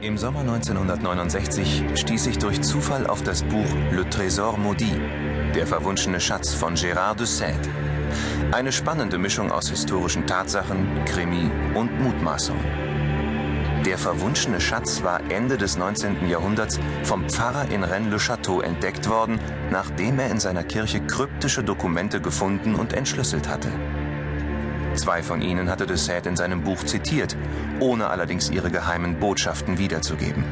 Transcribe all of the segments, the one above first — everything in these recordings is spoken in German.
Im Sommer 1969 stieß ich durch Zufall auf das Buch Le Trésor maudit, der verwunschene Schatz von Gérard de Sède. Eine spannende Mischung aus historischen Tatsachen, Krimi und Mutmaßung. Der verwunschene Schatz war Ende des 19. Jahrhunderts vom Pfarrer in Rennes-le-Château entdeckt worden, nachdem er in seiner Kirche kryptische Dokumente gefunden und entschlüsselt hatte. Zwei von ihnen hatte de Sade in seinem Buch zitiert, ohne allerdings ihre geheimen Botschaften wiederzugeben.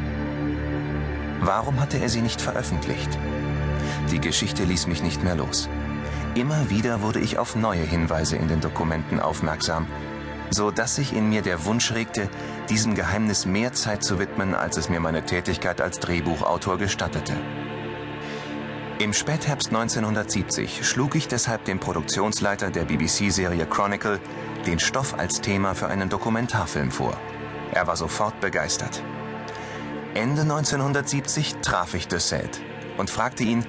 Warum hatte er sie nicht veröffentlicht? Die Geschichte ließ mich nicht mehr los. Immer wieder wurde ich auf neue Hinweise in den Dokumenten aufmerksam, so dass sich in mir der Wunsch regte, diesem Geheimnis mehr Zeit zu widmen, als es mir meine Tätigkeit als Drehbuchautor gestattete. Im Spätherbst 1970 schlug ich deshalb dem Produktionsleiter der BBC-Serie Chronicle den Stoff als Thema für einen Dokumentarfilm vor. Er war sofort begeistert. Ende 1970 traf ich de Sade und fragte ihn,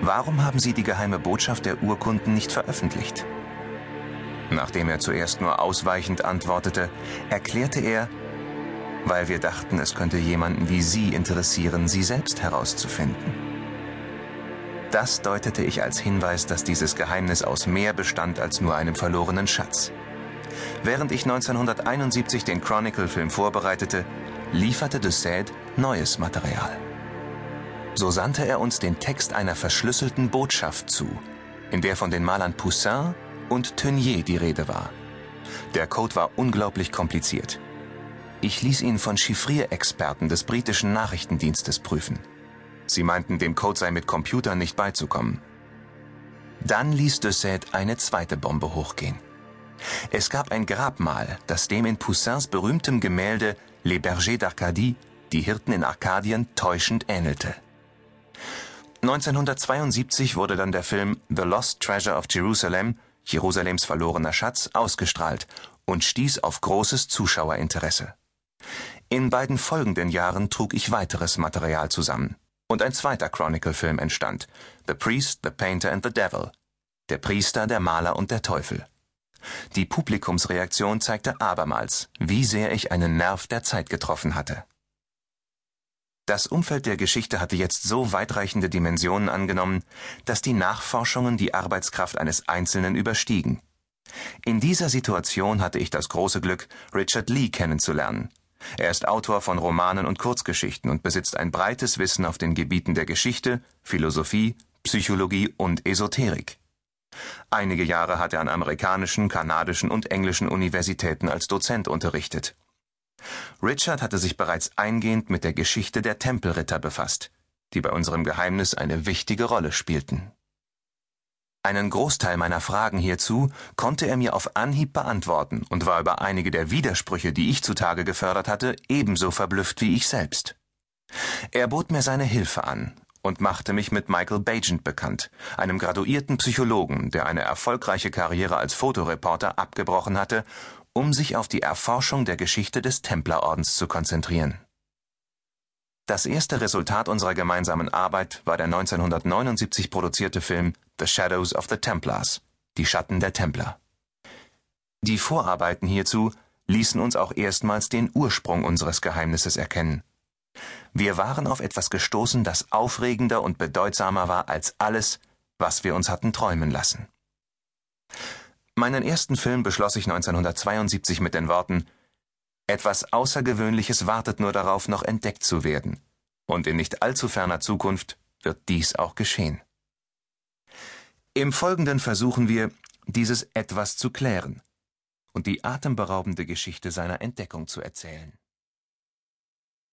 warum haben Sie die geheime Botschaft der Urkunden nicht veröffentlicht? Nachdem er zuerst nur ausweichend antwortete, erklärte er, weil wir dachten, es könnte jemanden wie Sie interessieren, sie selbst herauszufinden. Das deutete ich als Hinweis, dass dieses Geheimnis aus mehr bestand als nur einem verlorenen Schatz. Während ich 1971 den Chronicle-Film vorbereitete, lieferte de neues Material. So sandte er uns den Text einer verschlüsselten Botschaft zu, in der von den Malern Poussin und Teunier die Rede war. Der Code war unglaublich kompliziert. Ich ließ ihn von Chiffrierexperten des britischen Nachrichtendienstes prüfen. Sie meinten, dem Code sei mit Computern nicht beizukommen. Dann ließ de Sade eine zweite Bombe hochgehen. Es gab ein Grabmal, das dem in Poussins berühmtem Gemälde Les Bergers d'Arcadie, die Hirten in Arkadien, täuschend ähnelte. 1972 wurde dann der Film The Lost Treasure of Jerusalem, Jerusalems verlorener Schatz, ausgestrahlt und stieß auf großes Zuschauerinteresse. In beiden folgenden Jahren trug ich weiteres Material zusammen. Und ein zweiter Chronicle-Film entstand, The Priest, The Painter and the Devil, der Priester, der Maler und der Teufel. Die Publikumsreaktion zeigte abermals, wie sehr ich einen Nerv der Zeit getroffen hatte. Das Umfeld der Geschichte hatte jetzt so weitreichende Dimensionen angenommen, dass die Nachforschungen die Arbeitskraft eines Einzelnen überstiegen. In dieser Situation hatte ich das große Glück, Richard Lee kennenzulernen, er ist Autor von Romanen und Kurzgeschichten und besitzt ein breites Wissen auf den Gebieten der Geschichte, Philosophie, Psychologie und Esoterik. Einige Jahre hat er an amerikanischen, kanadischen und englischen Universitäten als Dozent unterrichtet. Richard hatte sich bereits eingehend mit der Geschichte der Tempelritter befasst, die bei unserem Geheimnis eine wichtige Rolle spielten. Einen Großteil meiner Fragen hierzu konnte er mir auf Anhieb beantworten und war über einige der Widersprüche, die ich zutage gefördert hatte, ebenso verblüfft wie ich selbst. Er bot mir seine Hilfe an und machte mich mit Michael Bagent bekannt, einem graduierten Psychologen, der eine erfolgreiche Karriere als Fotoreporter abgebrochen hatte, um sich auf die Erforschung der Geschichte des Templerordens zu konzentrieren. Das erste Resultat unserer gemeinsamen Arbeit war der 1979 produzierte Film The Shadows of the Templars, die Schatten der Templer. Die Vorarbeiten hierzu ließen uns auch erstmals den Ursprung unseres Geheimnisses erkennen. Wir waren auf etwas gestoßen, das aufregender und bedeutsamer war als alles, was wir uns hatten träumen lassen. Meinen ersten Film beschloss ich 1972 mit den Worten etwas Außergewöhnliches wartet nur darauf, noch entdeckt zu werden. Und in nicht allzu ferner Zukunft wird dies auch geschehen. Im Folgenden versuchen wir, dieses etwas zu klären und die atemberaubende Geschichte seiner Entdeckung zu erzählen.